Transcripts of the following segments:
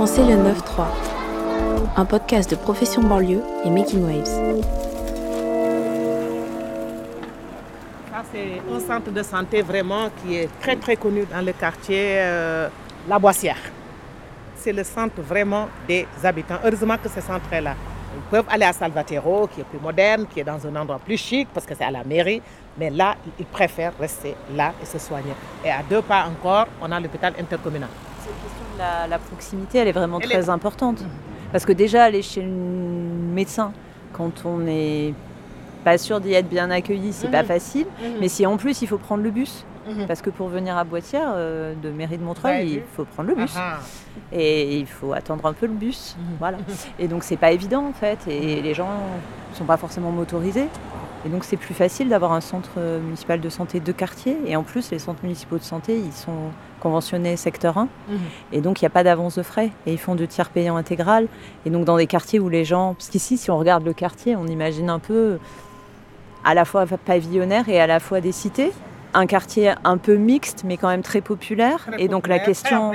Pensez le 9-3, un podcast de Profession Banlieue et Making Waves. Ça, c'est un centre de santé vraiment qui est très très connu dans le quartier euh, La Boissière. C'est le centre vraiment des habitants. Heureusement que ce centre est là. Ils peuvent aller à Salvatero, qui est plus moderne, qui est dans un endroit plus chic, parce que c'est à la mairie. Mais là, ils préfèrent rester là et se soigner. Et à deux pas encore, on a l'hôpital intercommunal. Question de la, la proximité, elle est vraiment très importante. Parce que déjà, aller chez le médecin, quand on n'est pas sûr d'y être bien accueilli, c'est pas facile. Mais si en plus il faut prendre le bus, parce que pour venir à Boitière, euh, de mairie de Montreuil, Ouais, il faut prendre le bus. Ah, Et il faut attendre un peu le bus. Voilà. Et donc c'est pas évident en fait. Et les gens sont pas forcément motorisés. Et donc c'est plus facile d'avoir un centre euh, municipal de santé de quartier. Et en plus, les centres municipaux de santé, ils sont conventionnés secteur 1. Mhm. Et donc il n'y a pas d'avance de frais. Et ils font de tiers payants intégral. Et donc dans des quartiers où les gens... Parce qu'ici, si on regarde le quartier, on imagine un peu à la fois pavillonnaire et à la fois des cités. Un quartier un peu mixte, mais quand même très populaire. très et donc la populaire, question...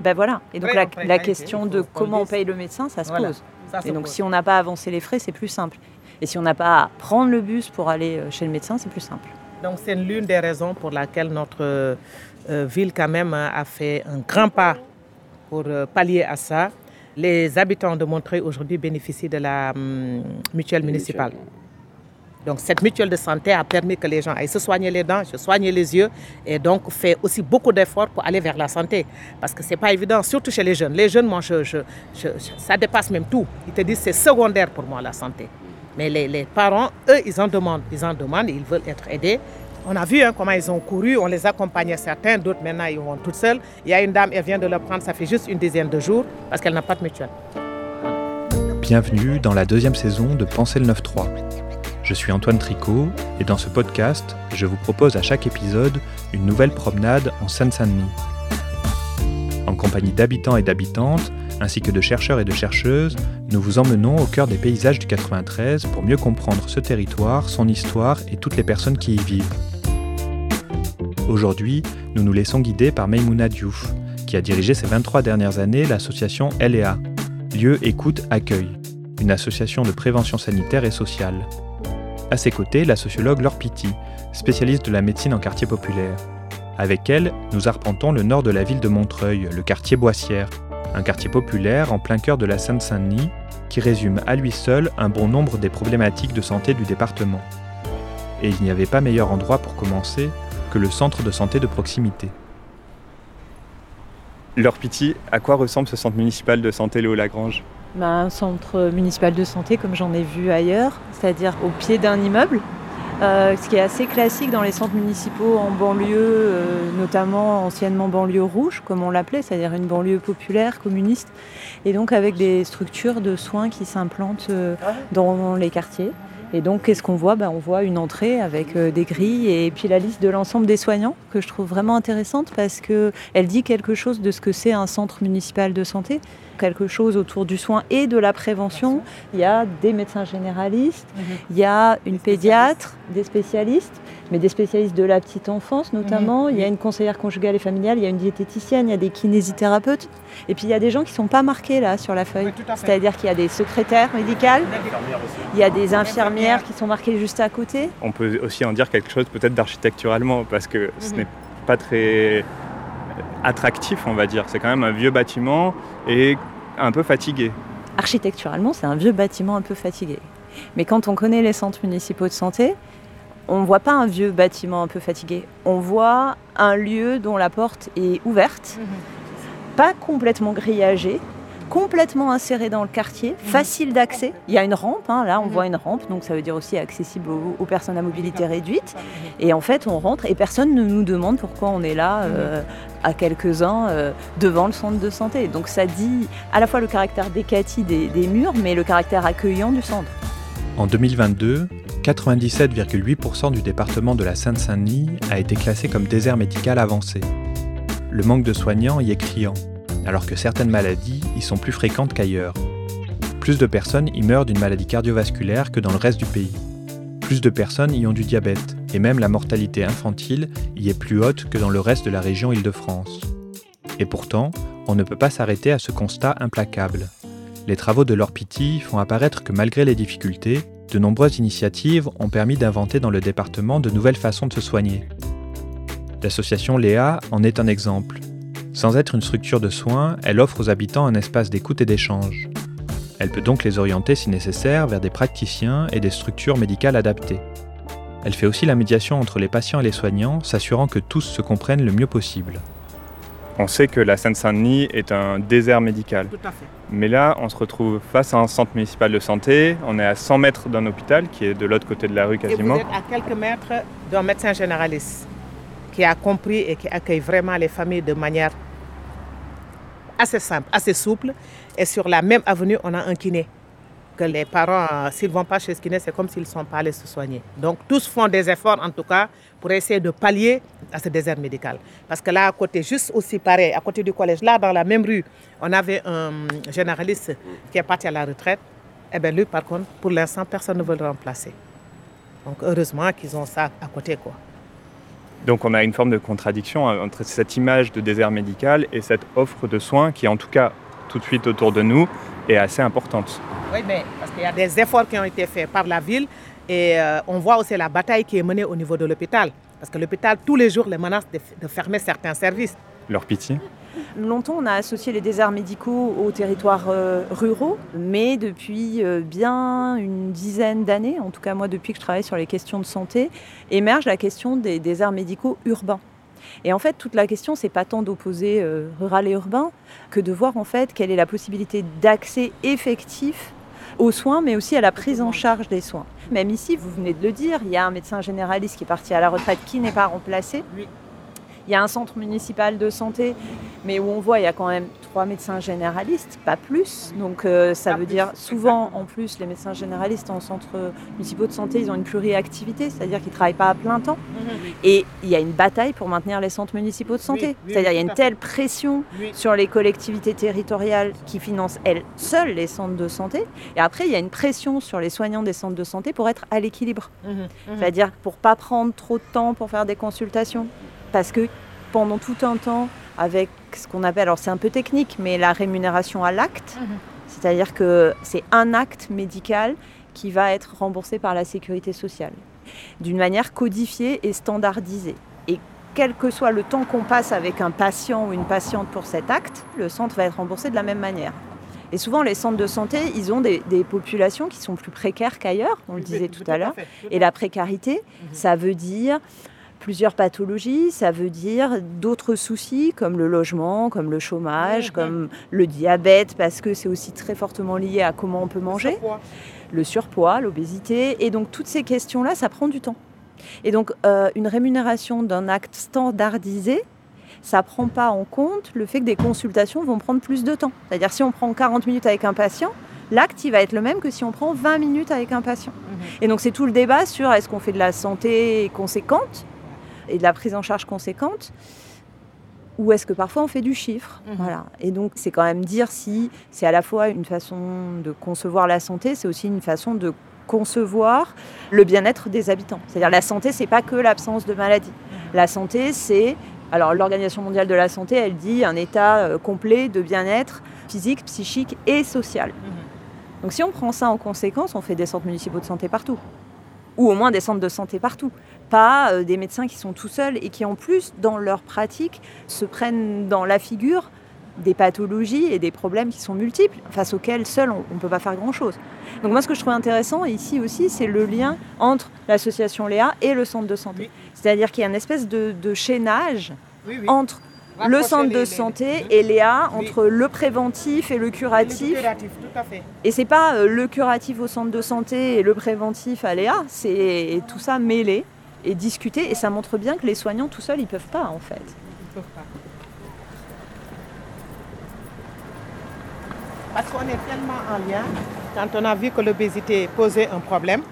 Ben voilà. Et donc la, question de comment on paye le médecin, ça se Voilà. pose. Ça se Et donc pose. si on n'a pas avancé les frais, c'est plus simple. Et si on n'a pas à prendre le bus pour aller euh, chez le médecin, c'est plus simple. Donc c'est l'une des raisons pour laquelle notre euh, euh, ville quand même a fait un grand pas pour euh, pallier à ça. Les habitants de Montreuil aujourd'hui bénéficient de la hum, mutuelle municipale. Donc cette mutuelle de santé a permis que les gens aillent se soigner les dents, se soigner les yeux et donc fait aussi beaucoup d'efforts pour aller vers la santé. Parce que c'est pas évident, surtout chez les jeunes. Les jeunes, moi, je, je- je- je- ça dépasse même tout. Ils te disent c'est secondaire pour moi la santé. Mais les, les parents, eux, ils en demandent, ils en demandent, ils veulent être aidés. On a vu hein, comment ils ont couru, on les accompagnait certains, d'autres maintenant ils vont toutes seules. Il y a une dame, elle vient de le prendre, ça fait juste une dizaine de jours parce qu'elle n'a pas de mutuelle. Bienvenue dans la deuxième saison de Penser le 9-3. Je suis Antoine Tricot et dans ce podcast, je vous propose à chaque épisode une nouvelle promenade en Seine-Saint-Denis. En compagnie d'habitants et d'habitantes, ainsi que de chercheurs et de chercheuses, nous vous emmenons au cœur des paysages du 93 pour mieux comprendre ce territoire, son histoire et toutes les personnes qui y vivent. Aujourd'hui, nous nous laissons guider par Maïmouna Diouf, qui a dirigé ces 23 dernières années l'association LEA, Lieu Écoute Accueil, une association de prévention sanitaire et sociale. À ses côtés, la sociologue Laure Pitti, spécialiste de la médecine en quartier populaire. Avec elle, nous arpentons le nord de la ville de Montreuil, le quartier Boissière, un quartier populaire en plein cœur de la Seine-Saint-Denis qui résume à lui seul un bon nombre des problématiques de santé du département. Et il n'y avait pas meilleur endroit pour commencer que le centre de santé de proximité. Leur Piti, à quoi ressemble ce centre municipal de santé Léo Lagrange? Ben, un centre municipal de santé comme j'en ai vu ailleurs, c'est-à-dire au pied d'un immeuble. Euh, ce qui est assez classique dans les centres municipaux en banlieue, euh, notamment anciennement banlieue rouge, comme on l'appelait, c'est-à-dire une banlieue populaire, communiste, et donc avec des structures de soins qui s'implantent euh, dans les quartiers. Et donc, qu'est-ce qu'on voit? Ben, On voit une entrée avec euh, des grilles et puis la liste de l'ensemble des soignants, que je trouve vraiment intéressante parce qu'elle dit quelque chose de ce que c'est un centre municipal de santé, quelque chose autour du soin et de la prévention. Il y a des médecins généralistes, il y a une pédiatre, des spécialistes, mais des spécialistes de la petite enfance notamment. Il y a une conseillère conjugale et familiale, il y a une diététicienne, il y a des kinésithérapeutes. Et puis il y a des gens qui ne sont pas marqués là sur la feuille. Oui. C'est-à-dire qu'il y a des secrétaires médicales, il y a des infirmières qui sont marquées juste à côté. On peut aussi en dire quelque chose peut-être d'architecturalement, parce que ce Mhm. n'est pas très attractif, on va dire. C'est quand même un vieux bâtiment et un peu fatigué. Architecturalement, c'est un vieux bâtiment un peu fatigué. Mais quand on connaît les centres municipaux de santé, on ne voit pas un vieux bâtiment un peu fatigué. On voit un lieu dont la porte est ouverte, pas complètement grillagée, complètement inséré dans le quartier, facile d'accès. Il y a une rampe, hein, là on voit une rampe, donc ça veut dire aussi accessible aux, aux personnes à mobilité réduite. Et en fait, on rentre et personne ne nous demande pourquoi on est là euh, à quelques-uns euh, devant le centre de santé. Donc ça dit à la fois le caractère décati des, des murs, mais le caractère accueillant du centre. En 2022, 97,8% du département de la Seine-Saint-Denis a été classé comme désert médical avancé. Le manque de soignants y est criant, alors que certaines maladies y sont plus fréquentes qu'ailleurs. Plus de personnes y meurent d'une maladie cardiovasculaire que dans le reste du pays. Plus de personnes y ont du diabète, et même la mortalité infantile y est plus haute que dans le reste de la région Île-de-France. Et pourtant, on ne peut pas s'arrêter à ce constat implacable. Les travaux de Laure Pitti font apparaître que malgré les difficultés, de nombreuses initiatives ont permis d'inventer dans le département de nouvelles façons de se soigner. L'association Léa en est un exemple. Sans être une structure de soins, elle offre aux habitants un espace d'écoute et d'échange. Elle peut donc les orienter si nécessaire vers des praticiens et des structures médicales adaptées. Elle fait aussi la médiation entre les patients et les soignants, s'assurant que tous se comprennent le mieux possible. On sait que la Seine-Saint-Denis est un désert médical. Tout à fait. Mais là, on se retrouve face à un centre municipal de santé. On est à 100 mètres d'un hôpital qui est de l'autre côté de la rue Et vous quasiment. êtes à quelques mètres d'un médecin généraliste qui a compris et qui accueille vraiment les familles de manière assez simple, assez souple. Et sur la même avenue, on a un kiné. Que les parents, euh, s'ils ne vont pas chez ce kiné, c'est comme s'ils ne sont pas allés se soigner. Donc tous font des efforts, en tout cas, pour essayer de pallier à ce désert médical. Parce que là, à côté, juste aussi pareil, à côté du collège, là, dans la même rue, on avait un généraliste qui est parti à la retraite. Eh bien, lui, par contre, pour l'instant, personne ne veut le remplacer. Donc heureusement qu'ils ont ça à côté. Quoi. Donc on a une forme de contradiction hein, entre cette image de désert médical et cette offre de soins qui, en tout cas, tout de suite autour de nous, est assez importante. Oui, mais parce qu'il y a des efforts qui ont été faits par la ville et euh, on voit aussi la bataille qui est menée au niveau de l'hôpital. Parce que l'hôpital, tous les jours, les menace de, de fermer certains services. Leur pitié? Longtemps, on a associé les déserts médicaux aux territoires euh, ruraux, mais depuis euh, bien une dizaine d'années, en tout cas moi depuis que je travaille sur les questions de santé, émerge la question des déserts médicaux urbains. Et en fait, toute la question, c'est pas tant d'opposer euh, rural et urbain que de voir en fait quelle est la possibilité d'accès effectif aux soins, mais aussi à la prise en charge des soins. Même ici, vous venez de le dire, il y a un médecin généraliste qui est parti à la retraite qui n'est pas remplacé. Il y a un centre municipal de santé, mais où on voit il y a quand même trois médecins généralistes, pas plus. Donc euh, ça Pas veut plus, dire souvent exactement. en plus les médecins généralistes en centre municipaux de santé, ils ont une pluriactivité, c'est-à-dire qu'ils ne travaillent pas à plein temps. Et il y a une bataille pour maintenir les centres municipaux de santé. Oui, oui, c'est-à-dire il y a une telle pression Oui. sur les collectivités territoriales qui financent elles seules les centres de santé. Et après il y a une pression sur les soignants des centres de santé pour être à l'équilibre. Mhm, C'est-à-dire pour pas prendre trop de temps pour faire des consultations. Parce que pendant tout un temps, avec ce qu'on appelle, alors c'est un peu technique, mais la rémunération à l'acte, Mhm. c'est-à-dire que c'est un acte médical qui va être remboursé par la sécurité sociale, d'une manière codifiée et standardisée. Et quel que soit le temps qu'on passe avec un patient ou une patiente pour cet acte, le centre va être remboursé de la même manière. Et souvent, les centres de santé, ils ont des, des populations qui sont plus précaires qu'ailleurs, on le disait tout à l'heure. Et la précarité, ça veut dire plusieurs pathologies, ça veut dire d'autres soucis comme le logement, comme le chômage, Mhm. comme le diabète, parce que c'est aussi très fortement lié à comment on peut manger, le surpoids, l'obésité. Et donc toutes ces questions-là, ça prend du temps. Et donc euh, une rémunération d'un acte standardisé, ça ne prend pas en compte le fait que des consultations vont prendre plus de temps. C'est-à-dire si on prend 40 minutes avec un patient, l'acte il va être le même que si on prend 20 minutes avec un patient. Et donc c'est tout le débat sur est-ce qu'on fait de la santé conséquente et de la prise en charge conséquente ou est-ce que parfois on fait du chiffre? Mhm. voilà. Et donc c'est quand même dire si c'est à la fois une façon de concevoir la santé, c'est aussi une façon de concevoir le bien-être des habitants. C'est-à-dire la santé, c'est pas que l'absence de maladie. La santé, c'est alors l'Organisation mondiale de la santé, elle dit un état euh, complet de bien-être physique, psychique et social. Donc si on prend ça en conséquence, on fait des centres municipaux de santé partout. Ou au moins des centres de santé partout. Pas euh, des médecins qui sont tout seuls et qui en plus, dans leur pratique, se prennent dans la figure des pathologies et des problèmes qui sont multiples, face auxquels seul on ne peut pas faire grand-chose. Donc moi ce que je trouve intéressant ici aussi, c'est le lien entre l'association Léa et le centre de santé. Oui. C'est-à-dire qu'il y a une espèce de, de chaînage Oui, oui. entre le centre les- de les- santé et Léa, entre le préventif et le curatif. Curatif, tout à fait. Et c'est pas euh, le curatif au centre de santé et le préventif à Léa, c'est tout ça mêlé et discuté. Et ça montre bien que les soignants tout seuls, ils peuvent pas en fait. Ils peuvent pas. Parce qu'on est tellement en lien. Quand on a vu que l'obésité posait un problème,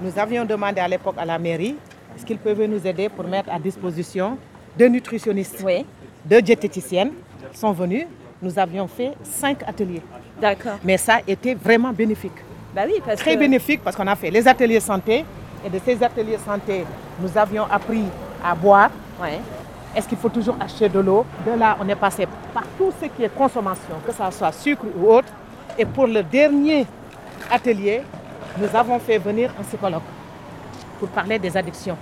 nous avions demandé à l'époque à la mairie est-ce qu'ils pouvaient nous aider pour mettre à disposition deux nutritionnistes, Oui, deux diététiciennes sont venus. Nous avions fait cinq ateliers. d'accord. Mais ça a été vraiment bénéfique. Bah oui, parce Très que bénéfique parce qu'on a fait les ateliers santé. Et de ces ateliers santé, nous avions appris à boire, Ouais. Est-ce qu'il faut toujours acheter de l'eau? De là, on est passé par tout ce qui est consommation, que ce soit sucre ou autre. Et pour le dernier atelier, nous avons fait venir un psychologue pour parler des addictions.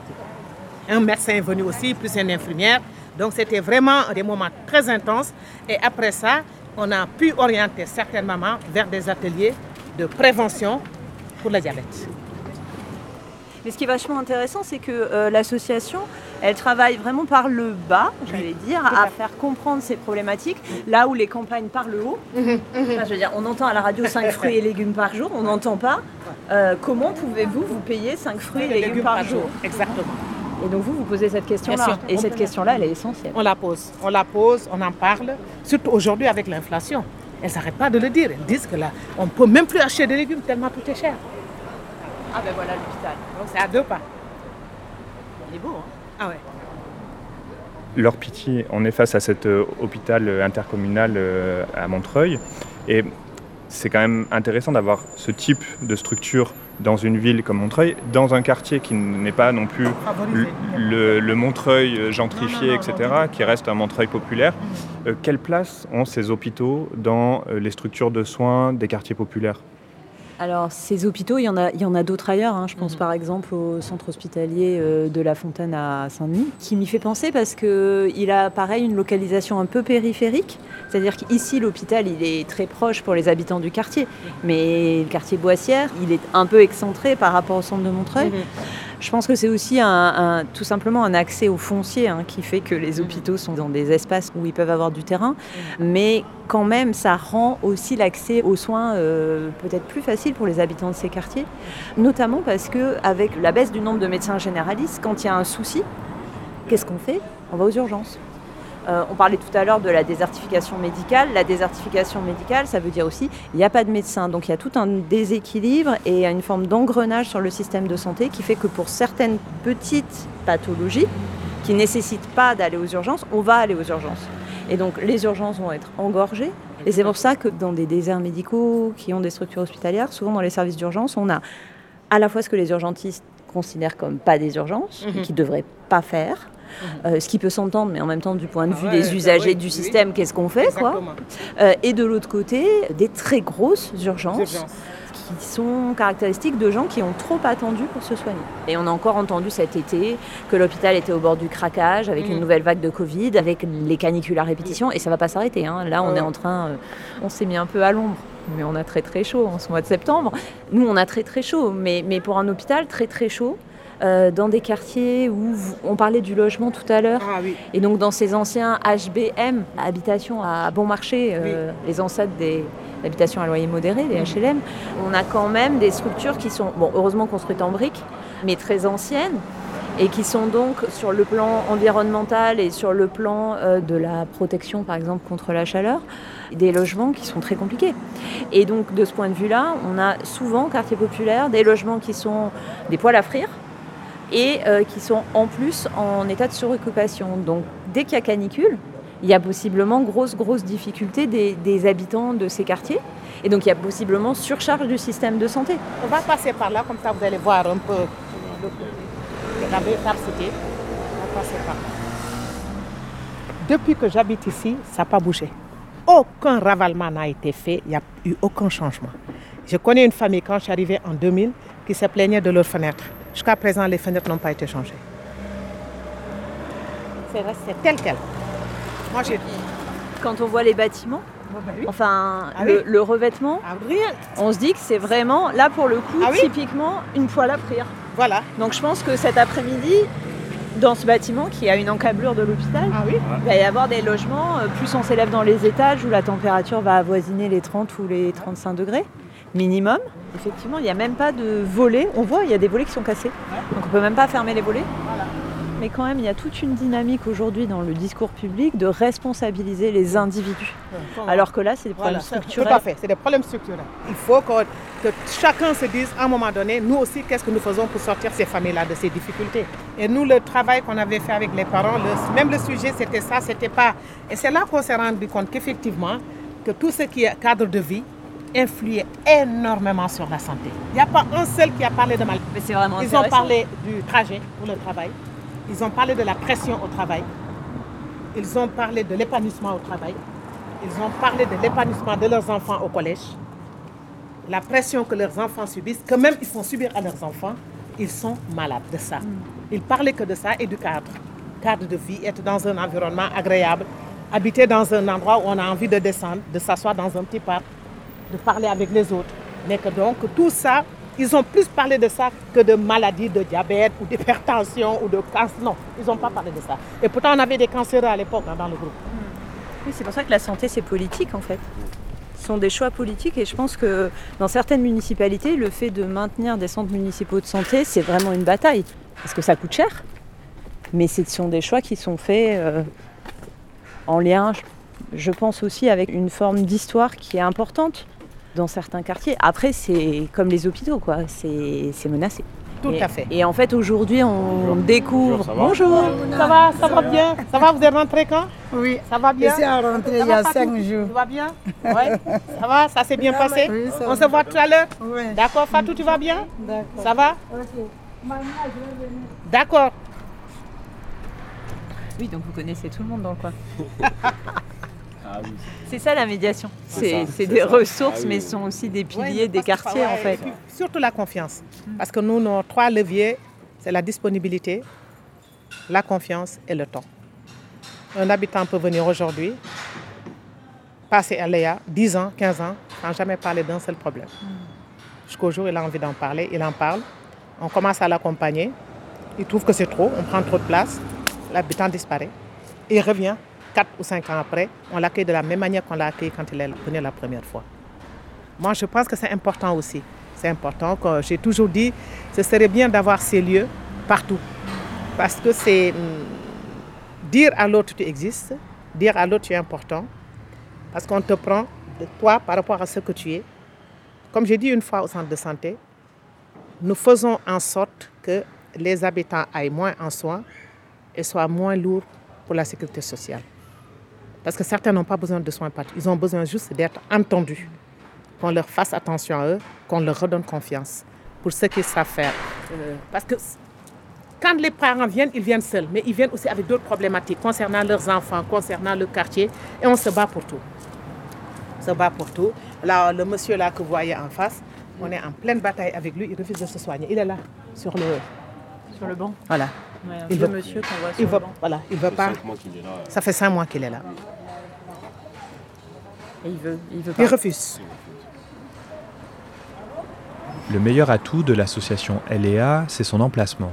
Un médecin est venu aussi, plus une infirmière. Donc c'était vraiment des moments très intenses. Et après ça, on a pu orienter certaines mamans vers des ateliers de prévention pour le diabète. Mais ce qui est vachement intéressant, c'est que euh, l'association, elle travaille vraiment par le bas, j'allais dire, à faire comprendre ces problématiques, là où les campagnes par le haut. Mhm, Enfin, je veux dire, on entend à la radio 5 fruits et légumes par jour, on n'entend pas euh, comment pouvez-vous vous payer 5 fruits et légumes, par, jour. Exactement. Et donc vous, vous posez cette question-là. Et On cette question-là, elle est essentielle. On la pose, on la pose, on en parle, surtout aujourd'hui avec l'inflation. Elles n'arrêtent pas de le dire. Elles disent que là, on ne peut même plus acheter des légumes tellement tout est cher. Ah ben voilà l'hôpital. Donc c'est à deux pas. Il est beau, hein Ah ouais. Leur pitié, on est face à cet euh, hôpital euh, intercommunal euh, à Montreuil. Et c'est quand même intéressant d'avoir ce type de structure dans une ville comme Montreuil, dans un quartier qui n'est pas non plus le, le- le Montreuil gentrifié, Non, non, non, etc., non, qui reste un Montreuil populaire. Euh, quelle place ont ces hôpitaux dans euh, les structures de soins des quartiers populaires? Alors, ces hôpitaux, il y en a, il y en a d'autres ailleurs. hein. Je pense Mhm. par exemple au centre hospitalier euh, de La Fontaine à Saint-Denis, qui m'y fait penser parce qu'il a pareil une localisation un peu périphérique. C'est-à-dire qu'ici, l'hôpital, il est très proche pour les habitants du quartier. Mais le quartier Boissière, il est un peu excentré par rapport au centre de Montreuil. Mhm. Je pense que c'est aussi un, un- tout simplement un accès au foncier hein, qui fait que les hôpitaux sont dans des espaces où ils peuvent avoir du terrain. Mais quand même, ça rend aussi l'accès aux soins euh, peut-être plus facile pour les habitants de ces quartiers. Notamment parce que avec la baisse du nombre de médecins généralistes, quand il y a un souci, qu'est-ce qu'on fait? On va aux urgences. Euh, on parlait tout à l'heure de la désertification médicale. La désertification médicale, ça veut dire aussi il n'y a pas de médecin. Donc il y a tout un déséquilibre et une forme d'engrenage sur le système de santé qui fait que pour certaines petites pathologies qui ne nécessitent pas d'aller aux urgences, on va aller aux urgences. Et donc les urgences vont être engorgées. Et c'est pour ça que dans des déserts médicaux qui ont des structures hospitalières, souvent dans les services d'urgence, on a à la fois ce que les urgentistes considèrent comme pas des urgences, et Mhm. qui ne devraient pas faire, euh, ce qui peut s'entendre, mais en même temps du point de Ah vue ouais, des ça, usagers du oui. système, qu'est-ce qu'on fait quoi. Euh, Et de l'autre côté, des très grosses urgences Urgences. qui sont caractéristiques de gens qui ont trop attendu pour se soigner. Et on a encore entendu cet été que l'hôpital était au bord du craquage avec une nouvelle vague de Covid, avec les canicules à répétition, et ça va pas s'arrêter. hein. Là, on est en train, euh, on s'est mis un peu à l'ombre. Mais on a très très chaud en ce mois de septembre. Nous, on a très très chaud, mais, mais pour un hôpital, très très chaud, euh, dans des quartiers où on parlait du logement tout à l'heure, Ah oui. et donc dans ces anciens HBM, habitations à bon marché, euh, les ancêtres des habitations à loyer modéré, les HLM, on a quand même des structures qui sont, bon, heureusement construites en briques, mais très anciennes et qui sont donc sur le plan environnemental et sur le plan euh, de la protection par exemple contre la chaleur, des logements qui sont très compliqués. Et donc de ce point de vue-là, on a souvent, quartier populaire, des logements qui sont des poêles à frire et euh, qui sont en plus en état de suroccupation. Donc dès qu'il y a canicule, il y a possiblement grosse, grosse difficulté des, habitants de ces quartiers. Et donc il y a possiblement surcharge du système de santé. On va passer par là, comme ça vous allez voir un peu la cité. On va passer par là. Depuis que j'habite ici, ça n'a pas bougé. Aucun ravalement n'a été fait, il n'y a eu aucun changement. Je connais une famille quand je suis arrivée en 2000 qui se plaignait de leurs fenêtres. Jusqu'à présent, les fenêtres n'ont pas été changées. C'est resté tel quel. Moi, j'ai Quand on voit les bâtiments, enfin Ah le, oui. le revêtement, Ah, on se dit que c'est vraiment, là pour le coup, Ah oui typiquement une poêle à frire. Voilà. Donc je pense que cet après-midi, dans ce bâtiment qui a une encablure de l'hôpital, Ah oui. il va y avoir des logements, euh, plus on s'élève dans les étages où la température va avoisiner les 30 ou les 35 degrés minimum. Effectivement, il n'y a même pas de volets. On voit, il y a des volets qui sont cassés. Donc on peut même pas fermer les volets. Mais quand même, il y a toute une dynamique aujourd'hui dans le discours public de responsabiliser les individus. Alors que là, c'est des problèmes Voilà, structurels. Tout à fait, c'est des problèmes structurels. Il faut que, que chacun se dise à un moment donné, nous aussi, qu'est-ce que nous faisons pour sortir ces familles-là de ces difficultés. Et nous, le travail qu'on avait fait avec les parents, le- même le sujet, c'était ça, c'était pas. Et c'est là qu'on s'est rendu compte qu'effectivement, que tout ce qui est cadre de vie influait énormément sur la santé. Il n'y a pas un seul qui a parlé de mal. Ils ont parlé du trajet pour le travail. Ils ont parlé de la pression au travail. Ils ont parlé de l'épanouissement au travail. Ils ont parlé de l'épanouissement de leurs enfants au collège. La pression que leurs enfants subissent, que même ils font subir à leurs enfants, ils sont malades de ça. Ils parlaient que de ça et du cadre. Cadre de vie, être dans un environnement agréable, habiter dans un endroit où on a envie de descendre, de s'asseoir dans un petit parc, de parler avec les autres. Mais que donc tout ça, ils ont plus parlé de ça que de maladies de diabète ou d'hypertension ou de cancer. Non, ils n'ont pas parlé de ça. Et pourtant, on avait des cancéreux à l'époque hein, dans le groupe. Oui, c'est pour ça que la santé, c'est politique en fait. Ce sont des choix politiques et je pense que dans certaines municipalités, le fait de maintenir des centres municipaux de santé, c'est vraiment une bataille. Parce que ça coûte cher. Mais ce sont des choix qui sont faits euh, en lien, je pense aussi, avec une forme d'histoire qui est importante dans certains quartiers. Après, c'est comme les hôpitaux, quoi. C'est menacé. Tout et, à fait. Et en fait, aujourd'hui, on découvre. Bonjour, ça va Ça va, ça va bien? Ça va, vous êtes rentré quand? Oui. Ça va bien? À rentrer Ça il y a va, cinq jours. Tu vas bien? Ouais. Ça va Ça s'est bien passé? Oui, ça On va. se voit tout à l'heure? Oui. D'accord, Fatou, tu vas bien? D'accord. Ça va? Ok. Je. D'accord. Oui, donc vous connaissez tout le monde dans le coin. C'est ça la médiation. C'est des ressources, mais ce sont aussi des piliers des quartiers en fait. puis Surtout la confiance. Parce que nous, nos trois leviers, c'est la disponibilité, la confiance et le temps. Un habitant peut venir aujourd'hui, passer à Léa 10 ans, 15 ans, sans jamais parler d'un seul problème. Jusqu'au jour où il a envie d'en parler, il en parle. On commence à l'accompagner. Il trouve que c'est trop, on prend trop de place. L'habitant disparaît. Il revient 4 ou 5 ans après. On l'accueille de la même manière qu'on l'a accueilli quand il est venu la première fois. Moi, je pense que c'est important aussi. C'est important. J'ai toujours dit, ce serait bien d'avoir ces lieux partout. Parce que c'est hum, dire à l'autre tu existes, dire à l'autre tu es important. Parce qu'on te prend de toi par rapport à ce que tu es. Comme j'ai dit une fois au centre de santé, nous faisons en sorte que les habitants aillent moins en soins et soient moins lourds pour la sécurité sociale. Parce que certains n'ont pas besoin de soins partout. Ils ont besoin juste d'être entendus qu'on leur fasse attention à eux, qu'on leur redonne confiance pour ce qu'ils savent faire. Euh, parce que quand les parents viennent, ils viennent seuls, mais ils viennent aussi avec d'autres problématiques concernant leurs enfants, concernant le quartier, et on se bat pour tout. On se bat pour tout. Là, le monsieur là que vous voyez en face, on est en pleine bataille avec lui, il refuse de se soigner. Il est là, sur le... Sur le banc. Voilà. Ouais, un Il vieux monsieur qu'on voit sur Il le veut, banc. voilà, il veut pas... Ça fait cinq mois qu'il est là. Et il veut, il veut pas. Il refuse. Le meilleur atout de l'association LEA, c'est son emplacement.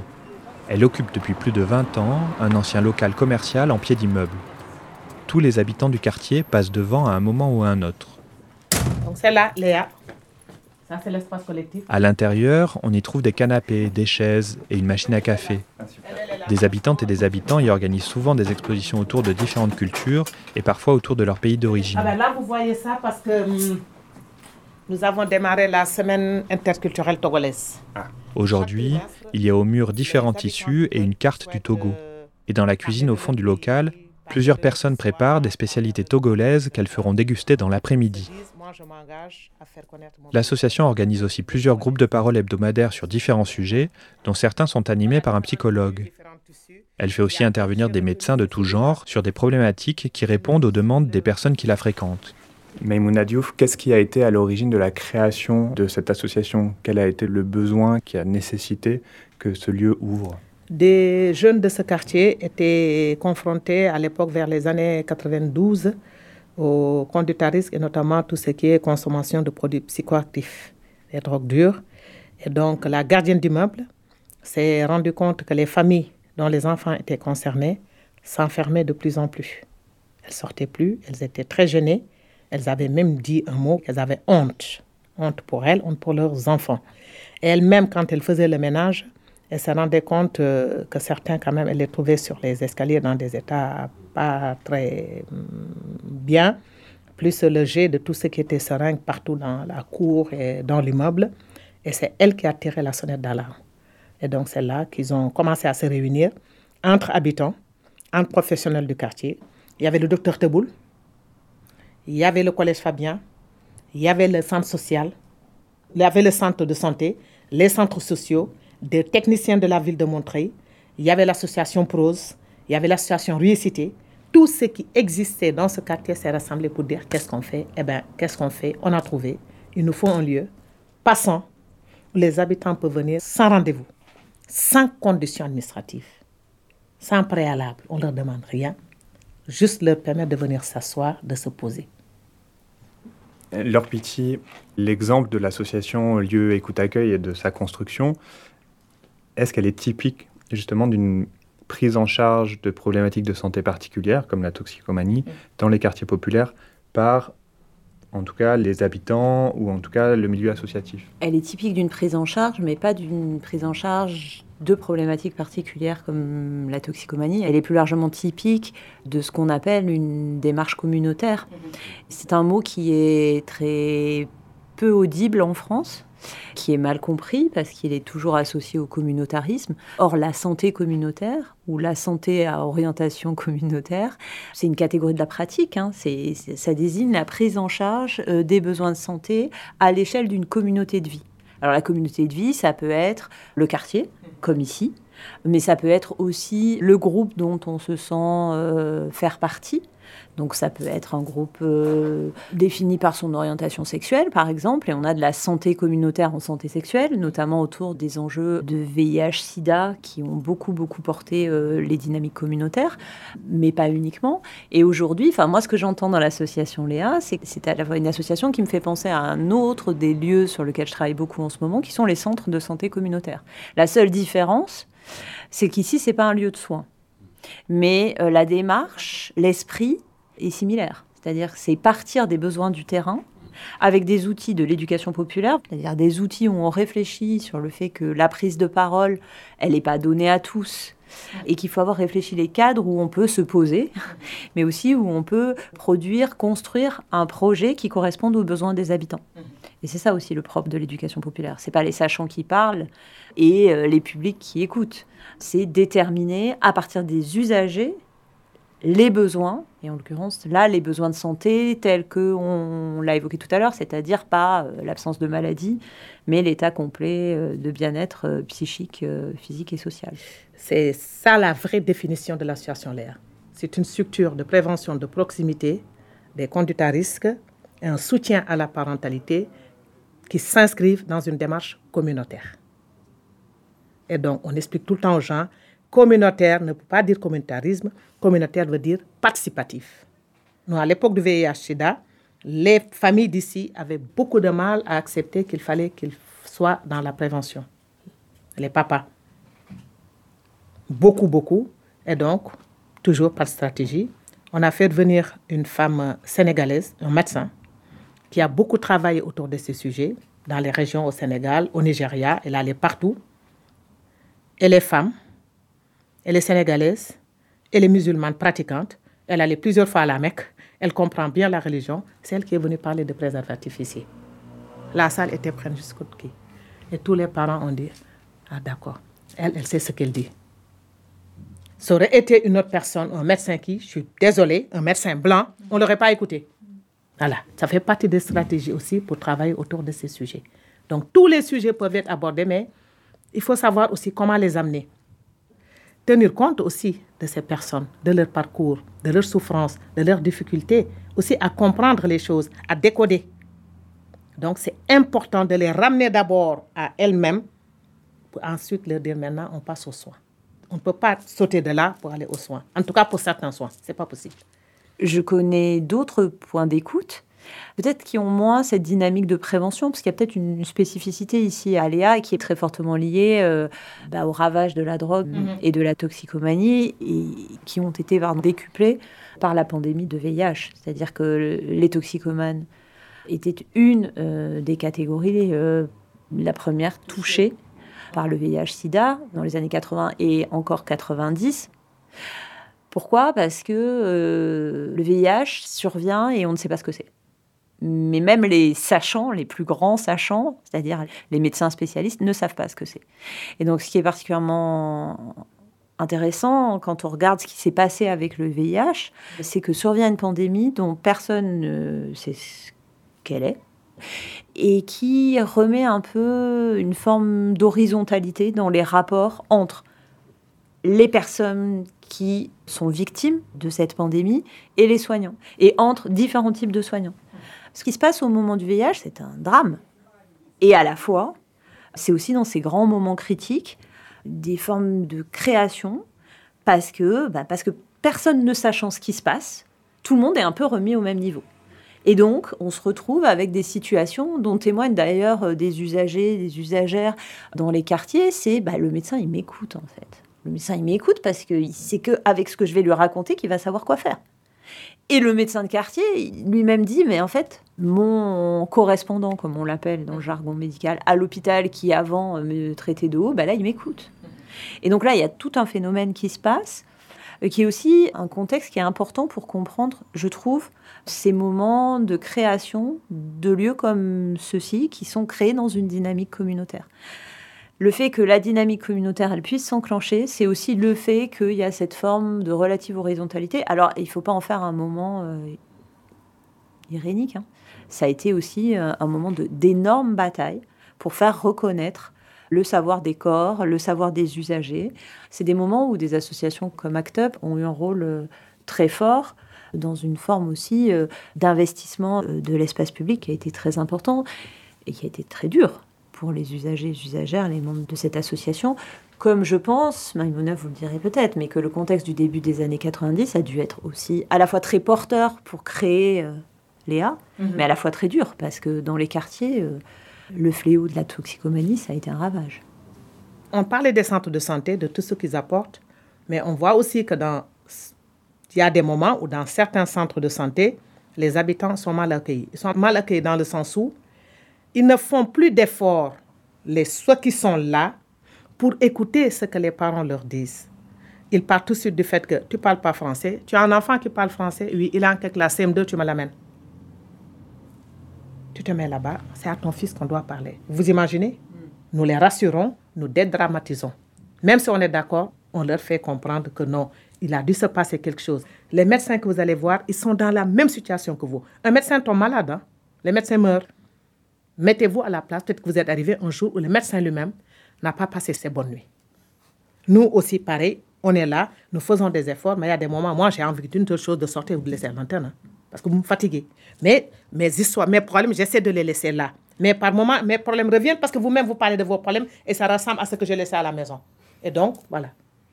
Elle occupe depuis plus de 20 ans un ancien local commercial en pied d'immeuble. Tous les habitants du quartier passent devant à un moment ou à un autre. Donc c'est là, Léa. Ça, c'est l'espace collectif. À l'intérieur, on y trouve des canapés, des chaises et une machine à café. Des habitantes et des habitants y organisent souvent des expositions autour de différentes cultures et parfois autour de leur pays d'origine. Ah ben là, vous voyez ça parce que hum, nous avons démarré la semaine interculturelle togolaise. Aujourd'hui, il y a au mur différents tissus et une carte du Togo. Et dans la cuisine au fond du local, plusieurs personnes préparent des spécialités togolaises qu'elles feront déguster dans l'après-midi. L'association organise aussi plusieurs groupes de parole hebdomadaires sur différents sujets, dont certains sont animés par un psychologue. Elle fait aussi intervenir des médecins de tout genre sur des problématiques qui répondent aux demandes des personnes qui la fréquentent. Maïmouna Diouf, qu'est-ce qui a été à l'origine de la création de cette association? Quel a été le besoin qui a nécessité que ce lieu ouvre? Des jeunes de ce quartier étaient confrontés à l'époque vers les années 92 au conduite à risque et notamment tout ce qui est consommation de produits psychoactifs, des drogues dures. Et donc la gardienne d'immeuble s'est rendue compte que les familles dont les enfants étaient concernés s'enfermaient de plus en plus. Elles sortaient plus, elles étaient très gênées. Elles avaient même dit un mot qu'elles avaient honte. Honte pour elles, honte pour leurs enfants. Et elles-mêmes, quand elles faisaient le ménage, elles se rendaient compte euh, que certains, quand même, elles les trouvaient sur les escaliers dans des états pas très hum, bien, plus le jet de tout ce qui était seringue partout dans la cour et dans l'immeuble. Et c'est elle qui a tiré la sonnette d'alarme. Et donc, c'est là qu'ils ont commencé à se réunir entre habitants, entre professionnels du quartier. Il y avait le docteur Teboul, il y avait le collège Fabien, il y avait le centre social, il y avait le centre de santé, les centres sociaux, des techniciens de la ville de Montreuil, il y avait l'association Prose, il y avait l'association Riecité. tout ce qui existait dans ce quartier s'est rassemblé pour dire qu'est-ce qu'on fait? Eh bien, qu'est-ce qu'on fait? On a trouvé. Il nous faut un lieu passant où les habitants peuvent venir sans rendez-vous, sans conditions administratives, sans préalable. On ne leur demande rien. Juste leur permettre de venir s'asseoir, de se poser. Leur Pitié, l'exemple de l'association Lieu Écoute Accueil et de sa construction, est-ce qu'elle est typique justement d'une prise en charge de problématiques de santé particulières, comme la toxicomanie, dans les quartiers populaires par, en tout cas, les habitants ou en tout cas le milieu associatif? Elle est typique d'une prise en charge, mais pas d'une prise en charge de problématiques particulières comme la toxicomanie. Elle est plus largement typique de ce qu'on appelle une démarche communautaire. C'est un mot qui est très peu audible en France qui est mal compris parce qu'il est toujours associé au communautarisme. Or, la santé communautaire ou la santé à orientation communautaire, c'est une catégorie de la pratique. Hein. Ça désigne la prise en charge euh, des besoins de santé à l'échelle d'une communauté de vie. Alors la communauté de vie, ça peut être le quartier, comme ici, mais ça peut être aussi le groupe dont on se sent euh, faire partie. Donc ça peut être un groupe euh, défini par son orientation sexuelle, par exemple, et on a de la santé communautaire en santé sexuelle, notamment autour des enjeux de VIH-Sida qui ont beaucoup, beaucoup porté euh, les dynamiques communautaires, mais pas uniquement. Et aujourd'hui, enfin moi, ce que j'entends dans l'association Léa, c'est une association qui me fait penser à un autre des lieux sur lesquels je travaille beaucoup en ce moment, qui sont les centres de santé communautaire. La seule différence, c'est qu'ici, c'est pas un lieu de soins. Mais euh, la démarche, l'esprit est similaire. C'est-à-dire c'est partir des besoins du terrain avec des outils de l'éducation populaire, c'est-à-dire des outils où on réfléchit sur le fait que la prise de parole, elle n'est pas donnée à tous et qu'il faut avoir réfléchi les cadres où on peut se poser, mais aussi où on peut produire, construire un projet qui corresponde aux besoins des habitants. Et c'est ça aussi le propre de l'éducation populaire. C'est pas les sachants qui parlent et euh, les publics qui écoutent. C'est déterminer à partir des usagers les besoins, et en l'occurrence là les besoins de santé tels que on l'a évoqué tout à l'heure, c'est-à-dire pas euh, l'absence de maladie, mais l'état complet euh, de bien-être psychique, physique et social. C'est ça la vraie définition de l'association LEA. C'est une structure de prévention de proximité des conduites à risque et un soutien à la parentalité qui s'inscrivent dans une démarche communautaire. Et donc, on explique tout le temps aux gens, communautaire ne peut pas dire communautarisme, communautaire veut dire participatif. Nous, à l'époque du VIH-Sida, les familles d'ici avaient beaucoup de mal à accepter qu'il fallait qu'ils soient dans la prévention. Les papas. Beaucoup, beaucoup. Et donc, toujours par stratégie, on a fait venir une femme sénégalaise, un médecin, qui a beaucoup travaillé autour de ces sujets dans les régions au Sénégal, au Nigeria, elle allait partout. Elle est femme, elle est sénégalaise, elle est musulmane pratiquante, elle allait plusieurs fois à la Mecque, elle comprend bien la religion, c'est elle qui est venue parler de préservatifs ici. La salle était prête jusqu'au pied. Et tous les parents ont dit, ah d'accord, elle, elle sait ce qu'elle dit. Ça aurait été une autre personne, un médecin qui, je suis désolée, un médecin blanc, on ne l'aurait pas écouté. Voilà, ça fait partie des stratégies aussi pour travailler autour de ces sujets. Donc tous les sujets peuvent être abordés, mais il faut savoir aussi comment les amener. Tenir compte aussi de ces personnes, de leur parcours, de leurs souffrances, de leurs difficultés, aussi à comprendre les choses, à décoder. Donc c'est important de les ramener d'abord à elles-mêmes pour ensuite leur dire maintenant on passe aux soins. On ne peut pas sauter de là pour aller aux soins. En tout cas pour certains soins, c'est pas possible. Je connais d'autres points d'écoute, peut-être qui ont moins cette dynamique de prévention, parce qu'il y a peut-être une spécificité ici à Léa qui est très fortement liée euh, bah, au ravage de la drogue Mhm. et de la toxicomanie, et qui ont été décuplés par la pandémie de VIH. C'est-à-dire que les toxicomanes étaient une euh, des catégories, euh, la première touchée par le VIH-Sida dans les années 80 et encore 90. Pourquoi? Parce que euh, le VIH survient et on ne sait pas ce que c'est. Mais même les sachants, les plus grands sachants, c'est-à-dire les médecins spécialistes, ne savent pas ce que c'est. Et donc, ce qui est particulièrement intéressant quand on regarde ce qui s'est passé avec le VIH, c'est que survient une pandémie dont personne ne sait ce qu'elle est et qui remet un peu une forme d'horizontalité dans les rapports entre les personnes qui sont victimes de cette pandémie et les soignants, et entre différents types de soignants. Ce qui se passe au moment du VIH, c'est un drame. Et à la fois, c'est aussi dans ces grands moments critiques des formes de création, parce que, bah, parce que personne ne sachant ce qui se passe, tout le monde est un peu remis au même niveau. Et donc, on se retrouve avec des situations dont témoignent d'ailleurs euh, des usagers, des usagères dans les quartiers. C'est bah, le médecin, il m'écoute en fait. Le médecin, il m'écoute parce que c'est qu'avec ce que je vais lui raconter qu'il va savoir quoi faire. Et le médecin de quartier lui-même dit, mais en fait, mon correspondant, comme on l'appelle dans le jargon médical, à l'hôpital qui avant me traitait de haut, bah là, il m'écoute. Et donc là, il y a tout un phénomène qui se passe, euh, qui est aussi un contexte qui est important pour comprendre, je trouve, ces moments de création de lieux comme ceux-ci qui sont créés dans une dynamique communautaire. Le fait que la dynamique communautaire elle puisse s'enclencher, c'est aussi le fait qu'il y a cette forme de relative horizontalité. Alors, il ne faut pas en faire un moment euh, irénique. Hein. Ça a été aussi euh, un moment d'énorme bataille pour faire reconnaître le savoir des corps, le savoir des usagers. C'est des moments où des associations comme ACT UP ont eu un rôle euh, très fort dans une forme aussi d'investissement de l'espace public qui a été très important et qui a été très dur pour les usagers et usagères, les membres de cette association, comme je pense, Maïmouna vous le direz peut-être, mais que le contexte du début des années 90 a dû être aussi à la fois très porteur pour créer euh, Léa, mhm. mais à la fois très dur, parce que dans les quartiers, le fléau de la toxicomanie, ça a été un ravage. On parlait des centres de santé, de tout ce qu'ils apportent, mais on voit aussi que dans il y a des moments où dans certains centres de santé, les habitants sont mal accueillis. Ils sont mal accueillis dans le sens où ils ne font plus d'efforts, les ceux qui sont là, pour écouter ce que les parents leur disent. Ils partent tout de suite du fait que tu ne parles pas français. Tu as un enfant qui parle français, oui, il est en classe CM2, tu me l'amènes. Tu te mets là-bas, c'est à ton fils qu'on doit parler. Vous imaginez? Nous les rassurons, nous dédramatisons. Même si on est d'accord, on leur fait comprendre que non, il a dû se passer quelque chose. Les médecins que vous allez voir, ils sont dans la même situation que vous. Un médecin tombe malade, hein? les médecins meurent. Mettez-vous à la place, peut-être que vous êtes arrivé un jour où le médecin lui-même n'a pas passé ses bonnes nuits. Nous aussi, pareil, on est là, nous faisons des efforts, mais il y a des moments, moi j'ai envie d'une seule chose, de sortir et vous laisser à l'antenne, hein, parce que vous me fatiguez. Mais mes histoires, mes problèmes, j'essaie de les laisser là. Mais par moments, mes problèmes reviennent parce que vous-même, vous parlez de vos problèmes et ça ressemble à ce que j'ai laissé à la maison. Et donc, voilà.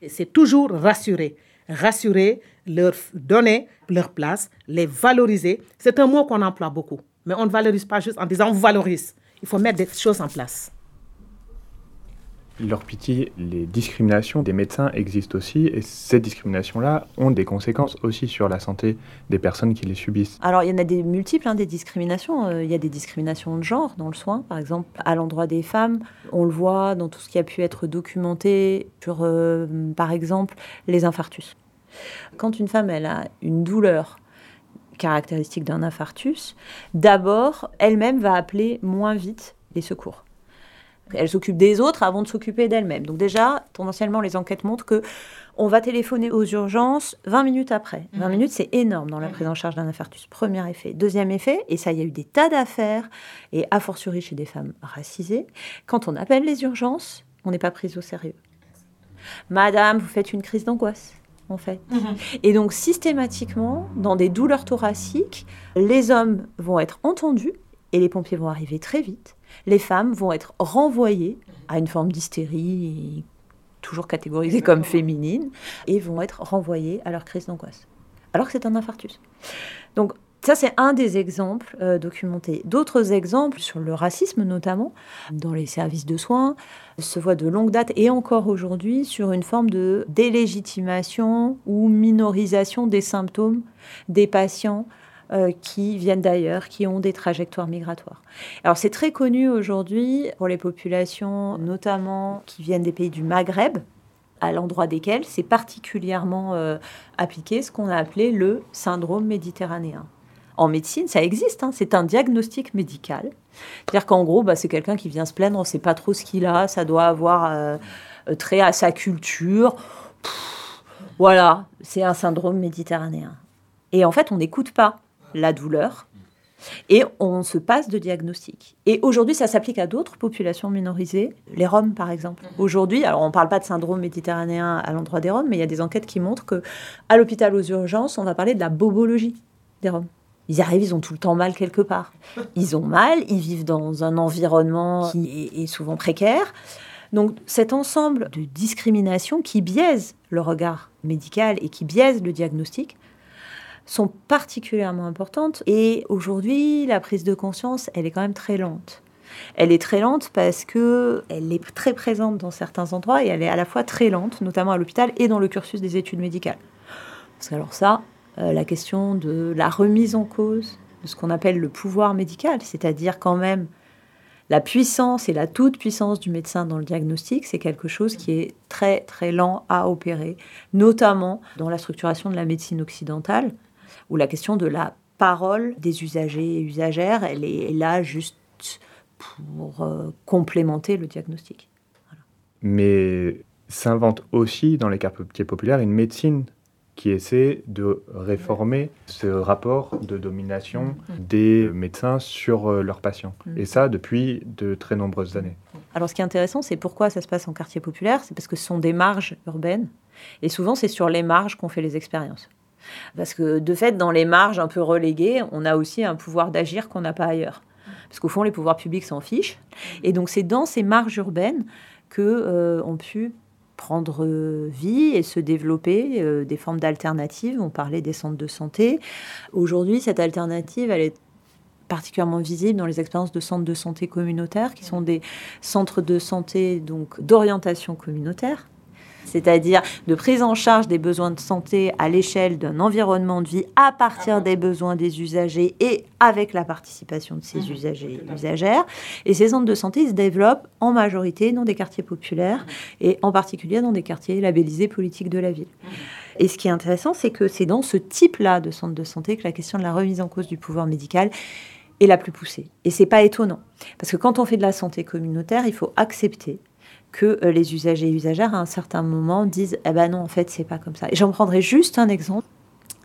C'est toujours rassurer rassurer, leur donner leur place, les valoriser. C'est un mot qu'on emploie beaucoup, mais on ne valorise pas juste en disant on valorise. Il faut mettre des choses en place. Leur pitié, les discriminations des médecins existent aussi et ces discriminations-là ont des conséquences aussi sur la santé des personnes qui les subissent. Alors il y en a des multiples, hein, des discriminations. Euh, il y a des discriminations de genre dans le soin, par exemple à l'endroit des femmes. On le voit dans tout ce qui a pu être documenté sur, euh, par exemple, les infarctus. Quand une femme elle a une douleur caractéristique d'un infarctus, d'abord, elle-même va appeler moins vite les secours. Elle s'occupe des autres avant de s'occuper d'elle-même. Donc déjà, tendanciellement, les enquêtes montrent que on va téléphoner aux urgences 20 minutes après. 20 mhm. minutes, c'est énorme dans la prise en charge d'un infarctus. Premier effet. Deuxième effet, et ça, il y a eu des tas d'affaires, et a fortiori chez des femmes racisées, quand on appelle les urgences, on n'est pas prise au sérieux. Madame, vous faites une crise d'angoisse en fait. Mhm. Et donc systématiquement, dans des douleurs thoraciques, les hommes vont être entendus et les pompiers vont arriver très vite les femmes vont être renvoyées à une forme d'hystérie, toujours catégorisée comme féminine, et vont être renvoyées à leur crise d'angoisse. Alors que c'est un infarctus. Donc ça, c'est un des exemples euh, documentés. D'autres exemples sur le racisme, notamment, dans les services de soins, se voient de longue date et encore aujourd'hui sur une forme de délégitimation ou minorisation des symptômes des patients euh, qui viennent d'ailleurs, qui ont des trajectoires migratoires. Alors c'est très connu aujourd'hui pour les populations, notamment qui viennent des pays du Maghreb, à l'endroit desquels c'est particulièrement euh, appliqué ce qu'on a appelé le syndrome méditerranéen. En médecine, ça existe, hein. c'est un diagnostic médical. C'est-à-dire qu'en gros, bah, c'est quelqu'un qui vient se plaindre, on ne sait pas trop ce qu'il a, ça doit avoir euh, trait à sa culture. voilà, c'est un syndrome méditerranéen. Et en fait, on n'écoute pas la douleur, Et on se passe de diagnostic. Et aujourd'hui, ça s'applique à d'autres populations minorisées, les Roms par exemple. Aujourd'hui, alors on ne parle pas de syndrome méditerranéen à l'endroit des Roms, mais il y a des enquêtes qui montrent que à l'hôpital aux urgences, on va parler de la bobologie des Roms. Ils arrivent, ils ont tout le temps mal quelque part. Ils ont mal, ils vivent dans un environnement qui est souvent précaire. Donc cet ensemble de discriminations qui biaisent le regard médical et qui biaisent le diagnostic sont particulièrement importantes. Et aujourd'hui, la prise de conscience, elle est quand même très lente. Elle est très lente parce que elle est très présente dans certains endroits et elle est à la fois très lente, notamment à l'hôpital et dans le cursus des études médicales. Parce que alors ça, la question de la remise en cause de ce qu'on appelle le pouvoir médical, c'est-à-dire quand même la puissance et la toute-puissance du médecin dans le diagnostic, c'est quelque chose qui est très très lent à opérer, notamment dans la structuration de la médecine occidentale, où la question de la parole des usagers et usagères, elle est là juste pour euh, complémenter le diagnostic. Mais s'invente aussi dans les quartiers populaires une médecine qui essaie de réformer ce rapport de domination mm. des médecins sur euh, leurs patients. Mm. Et ça depuis de très nombreuses années. Alors ce qui est intéressant, c'est pourquoi ça se passe en quartier populaire, c'est parce que ce sont des marges urbaines, et souvent c'est sur les marges qu'on fait les expériences. Parce que de fait, dans les marges un peu reléguées, on a aussi un pouvoir d'agir qu'on n'a pas ailleurs. Parce qu'au fond, les pouvoirs publics s'en fichent. Et donc c'est dans ces marges urbaines que euh, pu prendre vie et se développer euh, des formes d'alternatives. On parlait des centres de santé. Aujourd'hui, cette alternative, elle est particulièrement visible dans les expériences de centres de santé communautaires, qui sont des centres de santé donc d'orientation communautaire, c'est-à-dire de prise en charge des besoins de santé à l'échelle d'un environnement de vie à partir des besoins des usagers et avec la participation de ces mmh. usagers et usagères. Et ces centres de santé se développent en majorité dans des quartiers populaires mmh. et en particulier dans des quartiers labellisés politiques de la ville. Mmh. Et ce qui est intéressant, c'est que c'est dans ce type-là de centre de santé que la question de la remise en cause du pouvoir médical est la plus poussée. Et c'est pas étonnant, parce que quand on fait de la santé communautaire, il faut accepter que euh, les usagers et usagères, à un certain moment, disent Eh ben non, en fait, c'est pas comme ça. Et j'en prendrai juste un exemple.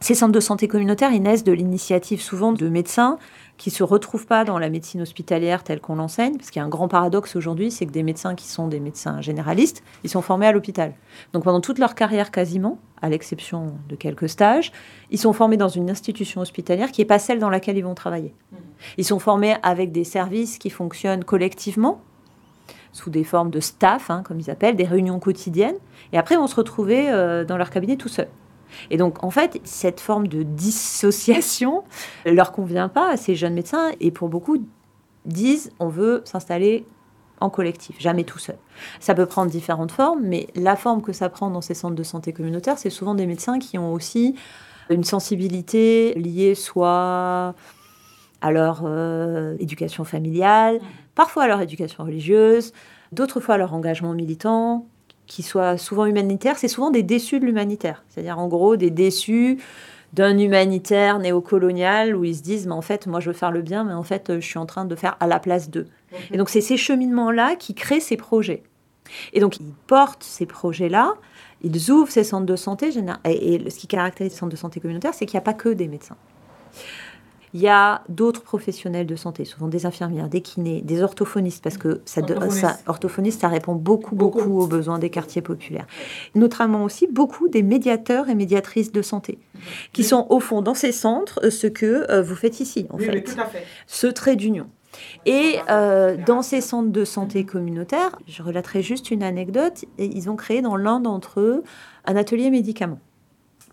Ces centres de santé communautaire, ils naissent de l'initiative souvent de médecins qui se retrouvent pas dans la médecine hospitalière telle qu'on l'enseigne, parce qu'il y a un grand paradoxe aujourd'hui, c'est que des médecins qui sont des médecins généralistes, ils sont formés à l'hôpital. Donc pendant toute leur carrière quasiment, à l'exception de quelques stages, ils sont formés dans une institution hospitalière qui n'est pas celle dans laquelle ils vont travailler. Mmh. Ils sont formés avec des services qui fonctionnent collectivement, sous des formes de staff, hein, comme ils appellent, des réunions quotidiennes. Et après, on se retrouvait euh, dans leur cabinet tout seul. Et donc, en fait, cette forme de dissociation leur convient pas à ces jeunes médecins. Et pour beaucoup, disent on veut s'installer en collectif, jamais tout seul. Ça peut prendre différentes formes, mais la forme que ça prend dans ces centres de santé communautaire, c'est souvent des médecins qui ont aussi une sensibilité liée soit à leur euh, éducation familiale, parfois à leur éducation religieuse, d'autres fois à leur engagement militant, qui soit souvent humanitaire. C'est souvent des déçus de l'humanitaire, c'est-à-dire en gros des déçus d'un humanitaire néocolonial où ils se disent mais en fait moi je veux faire le bien mais en fait je suis en train de faire à la place d'eux. Et donc c'est ces cheminements là qui créent ces projets. Et donc ils portent ces projets là, ils ouvrent ces centres de santé et, et ce qui caractérise les centres de santé communautaire c'est qu'il n'y a pas que des médecins. Il y a d'autres professionnels de santé, souvent des infirmières, des kinés, des orthophonistes, parce que ça, orthophoniste. ça, répond beaucoup, beaucoup, aux besoins des quartiers populaires. Notamment aussi beaucoup des médiateurs et médiatrices de santé, qui sont au fond dans ces centres euh, ce que euh, vous faites ici, en fait. Ce trait d'union. Et euh, dans ces centres de santé communautaires, je relaterai juste une anecdote, ils ont créé dans l'un d'entre eux un atelier médicaments.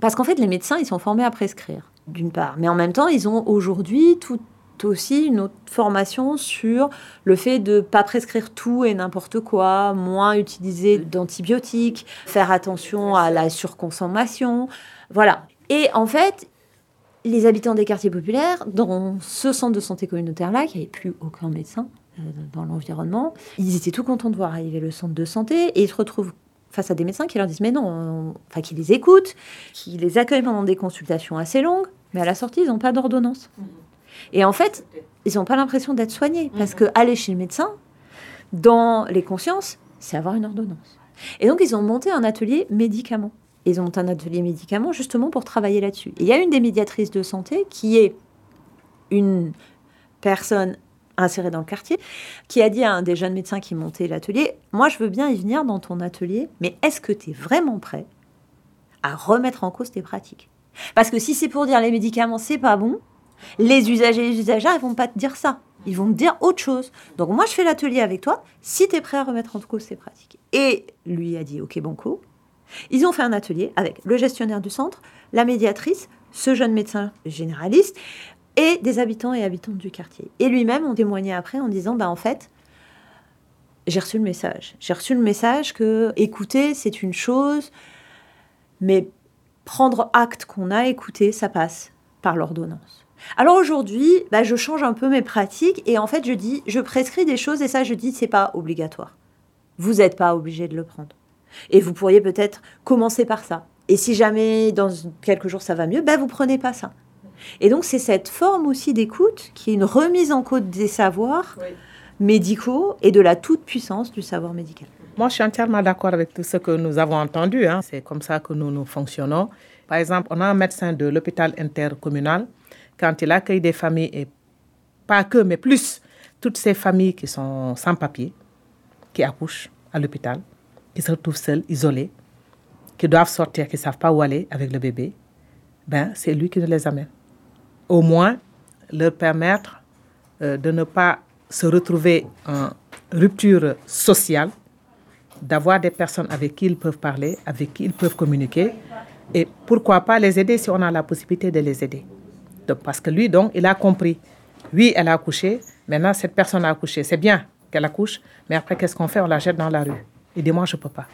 Parce qu'en fait, les médecins, ils sont formés à prescrire d'une part. Mais en même temps, ils ont aujourd'hui tout aussi une autre formation sur le fait de ne pas prescrire tout et n'importe quoi, moins utiliser d'antibiotiques, faire attention à la surconsommation. Voilà. Et en fait, les habitants des quartiers populaires, dans ce centre de santé communautaire-là, qui n'avait plus aucun médecin euh, dans l'environnement, ils étaient tout contents de voir arriver le centre de santé et ils se retrouvent face à des médecins qui leur disent mais non, enfin qui les écoutent, qui les accueillent pendant des consultations assez longues, mais à la sortie, ils n'ont pas d'ordonnance. Mhm. Et en fait, ils n'ont pas l'impression d'être soignés. Parce que aller chez le médecin, dans les consciences, c'est avoir une ordonnance. Et donc, ils ont monté un atelier médicaments. Ils ont un atelier médicaments justement pour travailler là-dessus. Il y a une des médiatrices de santé qui est une personne insérée dans le quartier, qui a dit à un des jeunes médecins qui montait l'atelier, moi je veux bien y venir dans ton atelier, mais est-ce que tu es vraiment prêt à remettre en cause tes pratiques? Parce que si c'est pour dire les médicaments, c'est pas bon, les usagers et les usagères, ils vont pas te dire ça. Ils vont me dire autre chose. Donc moi, je fais l'atelier avec toi si tu es prêt à remettre en cause tes pratiques. Et lui a dit, OK, banco. Ils ont fait un atelier avec le gestionnaire du centre, la médiatrice, ce jeune médecin généraliste et des habitants et habitantes du quartier. Et lui-même ont témoigné après en disant, bah en fait, j'ai reçu le message. J'ai reçu le message que écouter, c'est une chose, mais prendre acte qu'on a écouté, ça passe par l'ordonnance. Alors aujourd'hui, bah, je change un peu mes pratiques et en fait, je dis, je prescris des choses et ça, je dis, c'est pas obligatoire. Vous n'êtes pas obligé de le prendre. Et vous pourriez peut-être commencer par ça. Et si jamais dans quelques jours ça va mieux, bah, vous prenez pas ça. Et donc, c'est cette forme aussi d'écoute qui est une remise en cause des savoirs médicaux et de la toute-puissance du savoir médical. Moi, je suis entièrement d'accord avec tout ce que nous avons entendu. hein. C'est comme ça que nous, nous fonctionnons. Par exemple, on a un médecin de l'hôpital intercommunal. Quand il accueille des familles, et pas que, mais plus, toutes ces familles qui sont sans papier, qui accouchent à l'hôpital, qui se retrouvent seules, isolées, qui doivent sortir, qui ne savent pas où aller avec le bébé, ben, c'est lui qui les amène. Au moins, leur permettre euh, de ne pas se retrouver en rupture sociale, d'avoir des personnes avec qui ils peuvent parler, avec qui ils peuvent communiquer, et pourquoi pas les aider si on a la possibilité de les aider. Donc, parce que lui, donc, il a compris. Oui, elle a accouché, maintenant cette personne a accouché. C'est bien qu'elle accouche, mais après, qu'est-ce qu'on fait? On la jette dans la rue. Il dit, moi, je ne peux pas.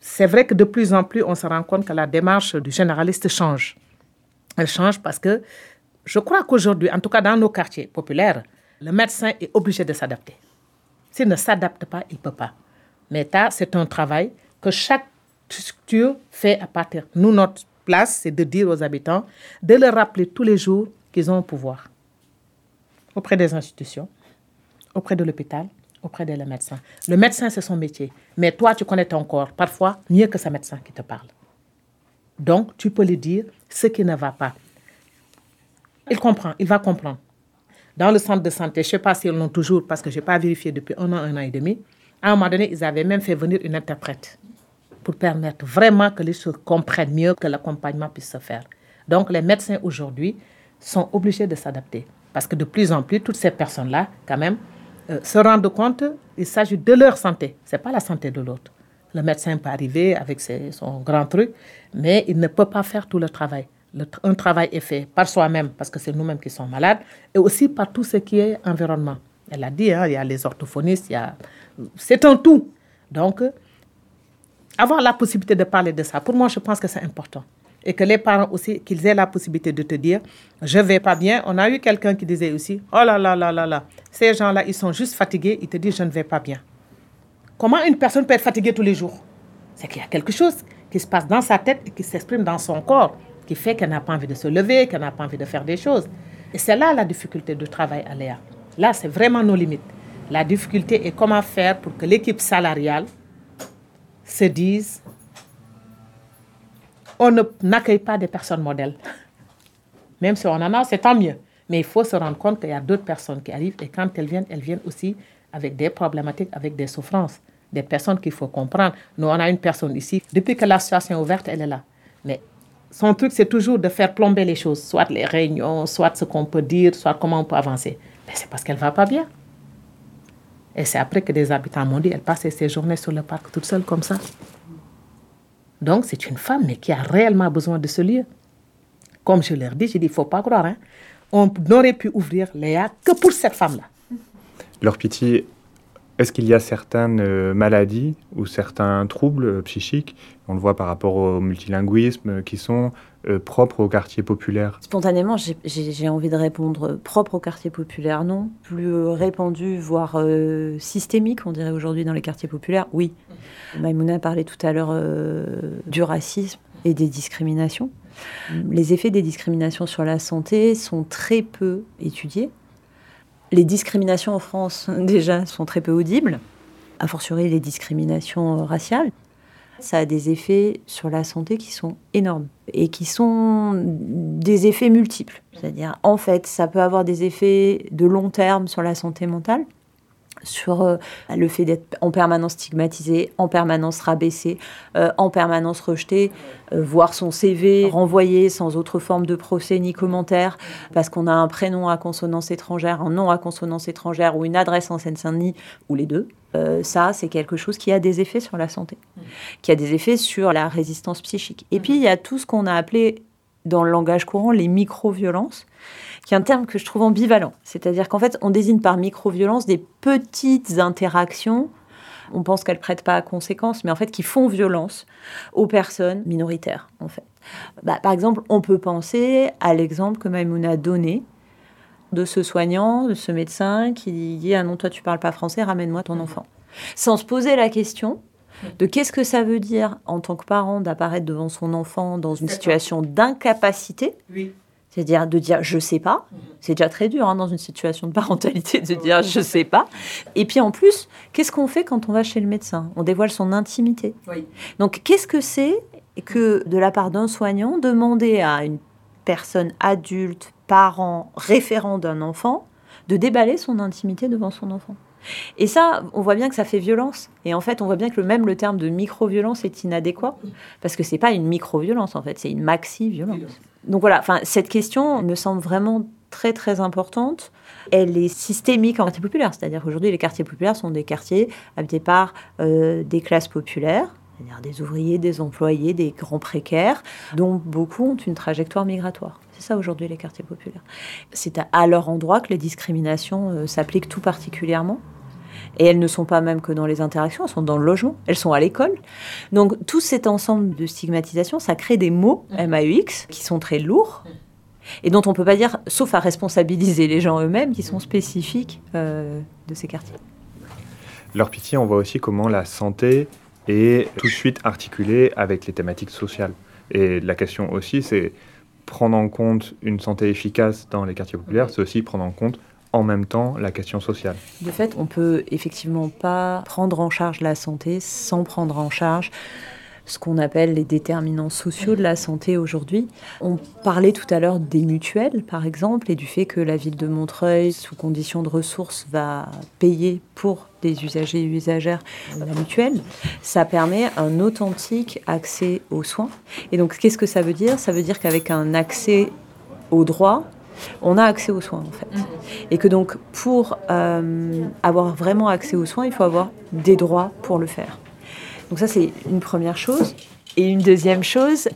C'est vrai que de plus en plus, on se rend compte que la démarche du généraliste change. Elle change parce que je crois qu'aujourd'hui, en tout cas dans nos quartiers populaires, le médecin est obligé de s'adapter. S'il ne s'adapte pas, il ne peut pas. Mais c'est un travail que chaque structure fait à partir. Nous, notre place, c'est de dire aux habitants, de leur rappeler tous les jours qu'ils ont un pouvoir auprès des institutions, auprès de l'hôpital, auprès des médecins. Le médecin, c'est son métier. Mais toi, tu connais ton corps, parfois mieux que ce médecin qui te parle. Donc, tu peux lui dire ce qui ne va pas. Il comprend, il va comprendre. Dans le centre de santé, je ne sais pas s'ils l'ont toujours, parce que je n'ai pas vérifié depuis un an, un an et demi. À un moment donné, ils avaient même fait venir une interprète pour permettre vraiment que les choses comprennent mieux, que l'accompagnement puisse se faire. Donc, les médecins aujourd'hui sont obligés de s'adapter. Parce que de plus en plus, toutes ces personnes-là, quand même, euh, se rendent compte qu'il s'agit de leur santé. Ce n'est pas la santé de l'autre. Le médecin peut arriver avec ses- son grand truc, mais il ne peut pas faire tout le travail. Un travail est fait par soi-même, parce que c'est nous-mêmes qui sommes malades, et aussi par tout ce qui est environnement. Elle a dit, hein, il y a les orthophonistes, il y a... c'est un tout. Donc, avoir la possibilité de parler de ça, pour moi, je pense que c'est important. Et que les parents aussi, qu'ils aient la possibilité de te dire, je vais pas bien. On a eu quelqu'un qui disait aussi, oh là là là là là, ces gens-là, ils sont juste fatigués, ils te disent, je ne vais pas bien. Comment une personne peut être fatiguée tous les jours? C'est qu'il y a quelque chose qui se passe dans sa tête et qui s'exprime dans son corps, qui fait qu'elle n'a pas envie de se lever, qu'elle n'a pas envie de faire des choses. Et c'est là la difficulté du travail à Léa. Là, c'est vraiment nos limites. La difficulté est comment faire pour que l'équipe salariale se dise on n'accueille pas des personnes modèles. Même si on en a, c'est tant mieux. Mais il faut se rendre compte qu'il y a d'autres personnes qui arrivent et quand elles viennent, elles viennent aussi avec des problématiques, avec des souffrances, des personnes qu'il faut comprendre. Nous, on a une personne ici, depuis que l'association est ouverte, elle est là. Mais son truc, c'est toujours de faire plomber les choses, soit les réunions, soit ce qu'on peut dire, soit comment on peut avancer. Mais c'est parce qu'elle ne va pas bien. Et c'est après que des habitants m'ont dit, elle passe ses journées sur le parc toute seule comme ça. Donc, c'est une femme, mais qui a réellement besoin de ce lieu. Comme je leur dis, j'ai dit, il ne faut pas croire. hein. On n'aurait pu ouvrir Léa que pour cette femme-là. Leur pitié, est-ce qu'il y a certaines euh, maladies ou certains troubles euh, psychiques, on le voit par rapport au multilinguisme, euh, qui sont euh, propres au quartier populaire Spontanément, j'ai- envie de répondre propre au quartier populaire, non. Plus euh, répandu, voire euh, systémique, on dirait aujourd'hui dans les quartiers populaires, oui. Maïmouna parlait tout à l'heure euh, du racisme et des discriminations. Les effets des discriminations sur la santé sont très peu étudiés. Les discriminations en France, déjà, sont très peu audibles, a fortiori les discriminations euh, raciales. Ça a des effets sur la santé qui sont énormes et qui sont des effets multiples. C'est-à-dire, en fait, ça peut avoir des effets de long terme sur la santé mentale, sur euh, le fait d'être en permanence stigmatisé, en permanence rabaissé, euh, en permanence rejeté, euh, voir son CV renvoyé sans autre forme de procès ni commentaire, parce qu'on a un prénom à consonance étrangère, un nom à consonance étrangère ou une adresse en Seine-Saint-Denis, ou les deux. Ça, c'est quelque chose qui a des effets sur la santé, qui a des effets sur la résistance psychique. Et puis, il y a tout ce qu'on a appelé dans le langage courant les micro-violences qui est un terme que je trouve ambivalent. C'est-à-dire qu'en fait, on désigne par micro-violence des petites interactions on pense qu'elles prêtent pas à conséquence, mais en fait qui font violence aux personnes minoritaires, en fait. Bah, par exemple, on peut penser à l'exemple que Maïmoun a donné de ce soignant, de ce médecin qui dit ah non toi tu parles pas français, ramène-moi ton enfant, sans se poser la question de qu'est-ce que ça veut dire en tant que parent d'apparaître devant son enfant dans une situation d'incapacité. Oui c'est-à-dire de dire je sais pas. C'est déjà très dur hein, dans une situation de parentalité de dire je sais pas. Et puis en plus, qu'est-ce qu'on fait quand on va chez le médecin? On dévoile son intimité. Donc qu'est-ce que c'est que de la part d'un soignant demander à une personne adulte, parent, référent d'un enfant, de déballer son intimité devant son enfant et ça, on voit bien que ça fait violence. Et en fait, on voit bien que même le terme de micro-violence est inadéquat. Parce que c'est pas une micro-violence, en fait, c'est une maxi-violence donc voilà, enfin, cette question me semble vraiment très très importante. Elle est systémique en quartier populaire, c'est-à-dire qu'aujourd'hui les quartiers populaires sont des quartiers habités par euh, des classes populaires, c'est-à-dire des ouvriers, des employés, des grands précaires, dont beaucoup ont une trajectoire migratoire. C'est ça aujourd'hui les quartiers populaires. C'est à, leur endroit que les discriminations euh, s'appliquent tout particulièrement. Et elles ne sont pas même que dans les interactions, elles sont dans le logement, elles sont à l'école. Donc tout cet ensemble de stigmatisation, ça crée des mots MAUX qui sont très lourds et dont on ne peut pas dire, sauf à responsabiliser les gens eux-mêmes, qui sont spécifiques euh, de ces quartiers. Leur pitié, on voit aussi comment la santé est tout de suite articulée avec les thématiques sociales. Et la question aussi, c'est prendre en compte une santé efficace dans les quartiers populaires, c'est aussi prendre en compte en même temps la question sociale. De fait, on peut effectivement pas prendre en charge la santé sans prendre en charge ce qu'on appelle les déterminants sociaux de la santé aujourd'hui. On parlait tout à l'heure des mutuelles, par exemple, et du fait que la ville de Montreuil, sous conditions de ressources, va payer pour des usagers et usagères la mutuelle. Ça permet un authentique accès aux soins. Et donc, qu'est-ce que ça veut dire? Ça veut dire qu'avec un accès aux droits, on a accès aux soins en fait. Mm. Et que donc pour euh, avoir vraiment accès aux soins, il faut avoir des droits pour le faire. Donc ça c'est une première chose. Et une deuxième chose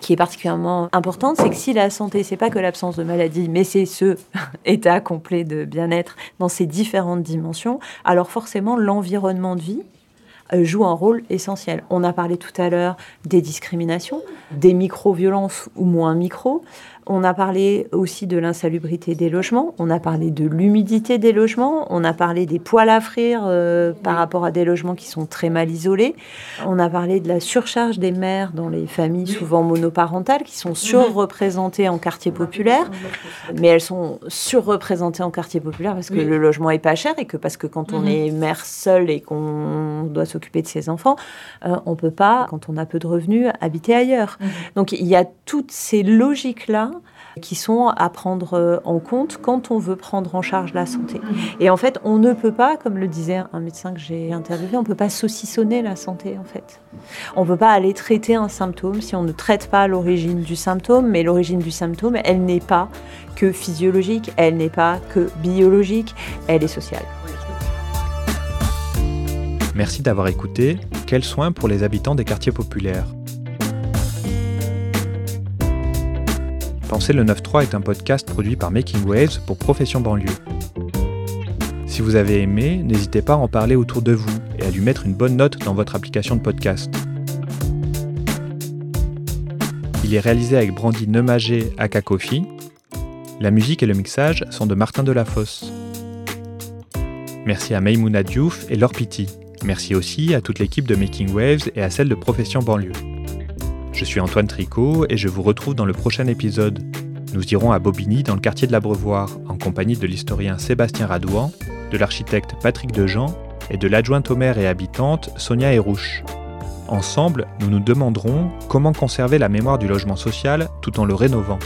qui est particulièrement importante, c'est que si la santé, c'est pas que l'absence de maladie, mais c'est ce état complet de bien-être dans ses différentes dimensions, alors forcément l'environnement de vie euh, joue un rôle essentiel. On a parlé tout à l'heure des discriminations, des micro-violences ou moins micro. On a parlé aussi de l'insalubrité des logements, on a parlé de l'humidité des logements, on a parlé des poils à frire euh, par rapport à des logements qui sont très mal isolés, on a parlé de la surcharge des mères dans les familles souvent monoparentales qui sont surreprésentées en quartier populaire, mais elles sont surreprésentées en quartier populaire parce que le logement est pas cher et que parce que quand on mhm. est mère seule et qu'on doit s'occuper de ses enfants, euh, on peut pas, quand on a peu de revenus, habiter ailleurs. Mhm. Donc il y a toutes ces logiques-là qui sont à prendre euh, en compte quand on veut prendre en charge la santé. Et en fait, on ne peut pas, comme le disait un médecin que j'ai interviewé, on ne peut pas saucissonner la santé en fait. On ne peut pas aller traiter un symptôme si on ne traite pas l'origine du symptôme, mais l'origine du symptôme, elle n'est pas que physiologique, elle n'est pas que biologique, elle est sociale. Merci d'avoir écouté Quels soins pour les habitants des quartiers populaires? Penser le 9.3 est un podcast produit par Making Waves pour Profession Banlieue. Si vous avez aimé, n'hésitez pas à en parler autour de vous et à lui mettre une bonne note dans votre application de podcast. Il est réalisé avec Brandy Nemagé à Kakofi. La musique et le mixage sont de Martin Delafosse. Merci à Maimouna Diouf et Laure Pity. Merci aussi à toute l'équipe de Making Waves et à celle de Profession Banlieue. Je suis Antoine Tricot et je vous retrouve dans le prochain épisode. Nous irons à Bobigny dans le quartier de l'Abreuvoir en compagnie de l'historien Sébastien Radouan, de l'architecte Patrick Dejean et de l'adjointe au maire et habitante Sonia Hérouche. Ensemble, nous nous demanderons comment conserver la mémoire du logement social tout en le rénovant.